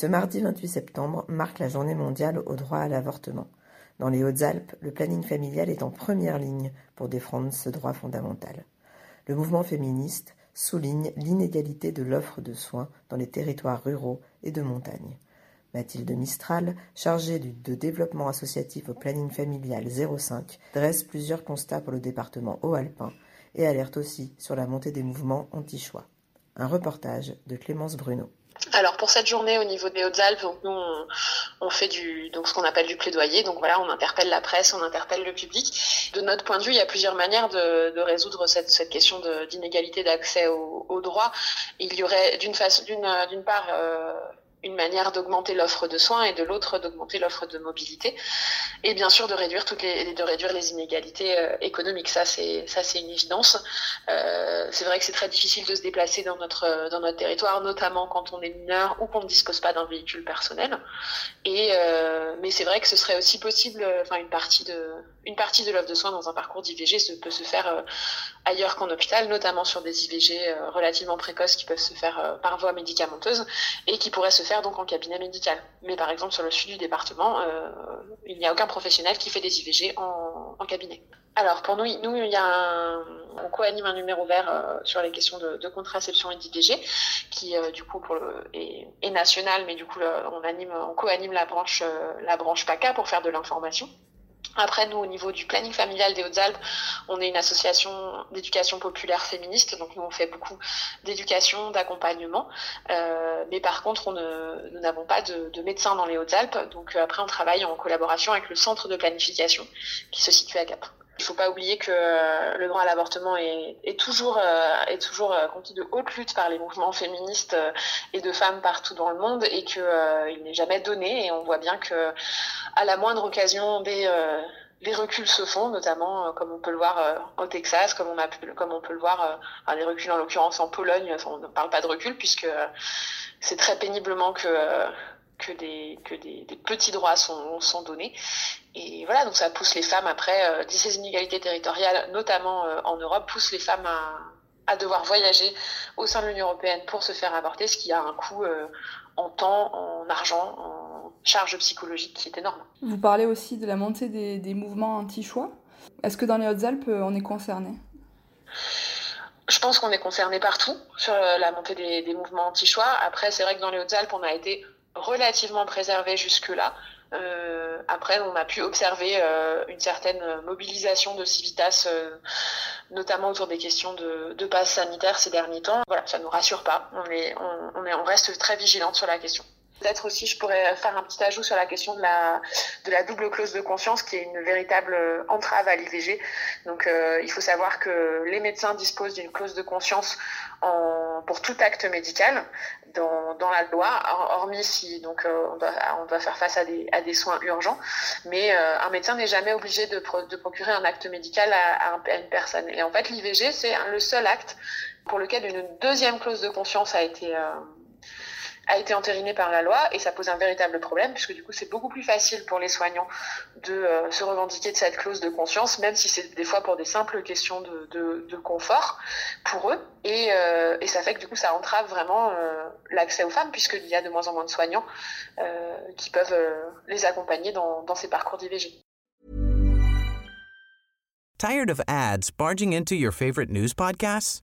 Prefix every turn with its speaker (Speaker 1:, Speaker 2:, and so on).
Speaker 1: Ce mardi 28 septembre marque la journée mondiale au droit à l'avortement. Dans les Hautes-Alpes, le planning familial est en première ligne pour défendre ce droit fondamental. Le mouvement féministe souligne l'inégalité de l'offre de soins dans les territoires ruraux et de montagne. Mathilde Mistral, chargée de développement associatif au planning familial 05, dresse plusieurs constats pour le département haut-alpin et alerte aussi sur la montée des mouvements anti-choix. Un reportage de Clémence Bruno.
Speaker 2: Alors pour cette journée au niveau des Hautes-Alpes, nous on, fait du donc ce qu'on appelle du plaidoyer. Donc voilà, on interpelle la presse, on interpelle le public. De notre point de vue, il y a plusieurs manières de, résoudre cette, cette question d'inégalité d'accès au, au, droit. Il y aurait d'une façon d'une part euh, une manière d'augmenter l'offre de soins et de l'autre d'augmenter l'offre de mobilité. Et bien sûr de réduire toutes les de réduire les inégalités euh, économiques. Ça c'est ça c'est une évidence. Euh, c'est vrai que c'est très difficile de se déplacer dans notre dans notre territoire notamment quand on est mineur ou qu'on ne dispose pas d'un véhicule personnel. Et euh, mais c'est vrai que ce serait aussi possible enfin une partie de une partie de l'offre de soins dans un parcours d'IVG peut se faire euh, ailleurs qu'en hôpital notamment sur des IVG euh, relativement précoces qui peuvent se faire euh, par voie médicamenteuse et qui pourraient se faire donc en cabinet médical. Mais par exemple, sur le sud du département, euh, il n'y a aucun professionnel qui fait des IVG en, cabinet. Alors pour nous, nous il y a un, on co-anime un numéro vert euh, sur les questions de, contraception et d'IVG, qui euh, du coup pour le, est, national, mais du coup on anime, on co-anime la branche, la branche PACA pour faire de l'information. Après, nous, au niveau du planning familial des Hautes-Alpes, on est une association d'éducation populaire féministe, donc nous, on fait beaucoup d'éducation, d'accompagnement. Euh, mais par contre, on ne, nous n'avons pas de, de médecins dans les Hautes-Alpes, donc euh, après, on travaille en collaboration avec le centre de planification qui se situe à Gap. Il ne faut pas oublier que euh, le droit à l'avortement est, est, toujours, euh, est toujours euh, de haute lutte par les mouvements féministes et de femmes partout dans le monde et qu'il il n'est jamais donné. Et on voit bien que à la moindre occasion, des, les reculs se font, notamment comme on peut le voir au Texas, comme on, a comme on peut le voir, enfin, les reculs en l'occurrence en Pologne, on ne parle pas de recul puisque c'est très péniblement que que des, que des, petits droits sont, sont, donnés. Et voilà, donc ça pousse les femmes après, euh, ces inégalités territoriales, notamment euh, en Europe, pousse les femmes à, à, devoir voyager au sein de l'Union européenne pour se faire avorter, ce qui a un coût euh, en temps, en argent, en charge psychologique qui est énorme.
Speaker 3: Vous parlez aussi de la montée des, des mouvements anti-choix. Est-ce que dans les Hautes-Alpes, on est concerné?
Speaker 2: Je pense qu'on est concerné partout sur la montée des, des mouvements anti-choix. Après, c'est vrai que dans les Hautes-Alpes, on a été relativement préservé jusque-là. Euh, après, on a pu observer euh, une certaine mobilisation de Civitas, euh, notamment autour des questions de, de passe sanitaire ces derniers temps. Voilà, ça nous rassure pas. On est, on, est, on reste très vigilante sur la question. Peut-être aussi, je pourrais faire un petit ajout sur la question de la, de la double clause de conscience, qui est une véritable entrave à l'IVG. Donc, euh, il faut savoir que les médecins disposent d'une clause de conscience en, pour tout acte médical dans, dans la loi, hormis si donc euh, on, doit, on doit faire face à des, à des soins urgents. Mais euh, un médecin n'est jamais obligé de, procurer un acte médical à, à, une personne. Et en fait, l'IVG, c'est le seul acte pour lequel une deuxième clause de conscience a été a été entériné par la loi et ça pose un véritable problème puisque du coup c'est beaucoup plus facile pour les soignants de euh, se revendiquer de cette clause de conscience même si c'est des fois pour des simples questions de, de, confort pour eux et, euh, et, ça fait que du coup ça entrave vraiment euh, l'accès aux femmes puisqu'il y a de moins en moins de soignants qui peuvent les accompagner dans, dans ces parcours d'IVG.
Speaker 4: Tired of ads barging into your favorite news podcasts?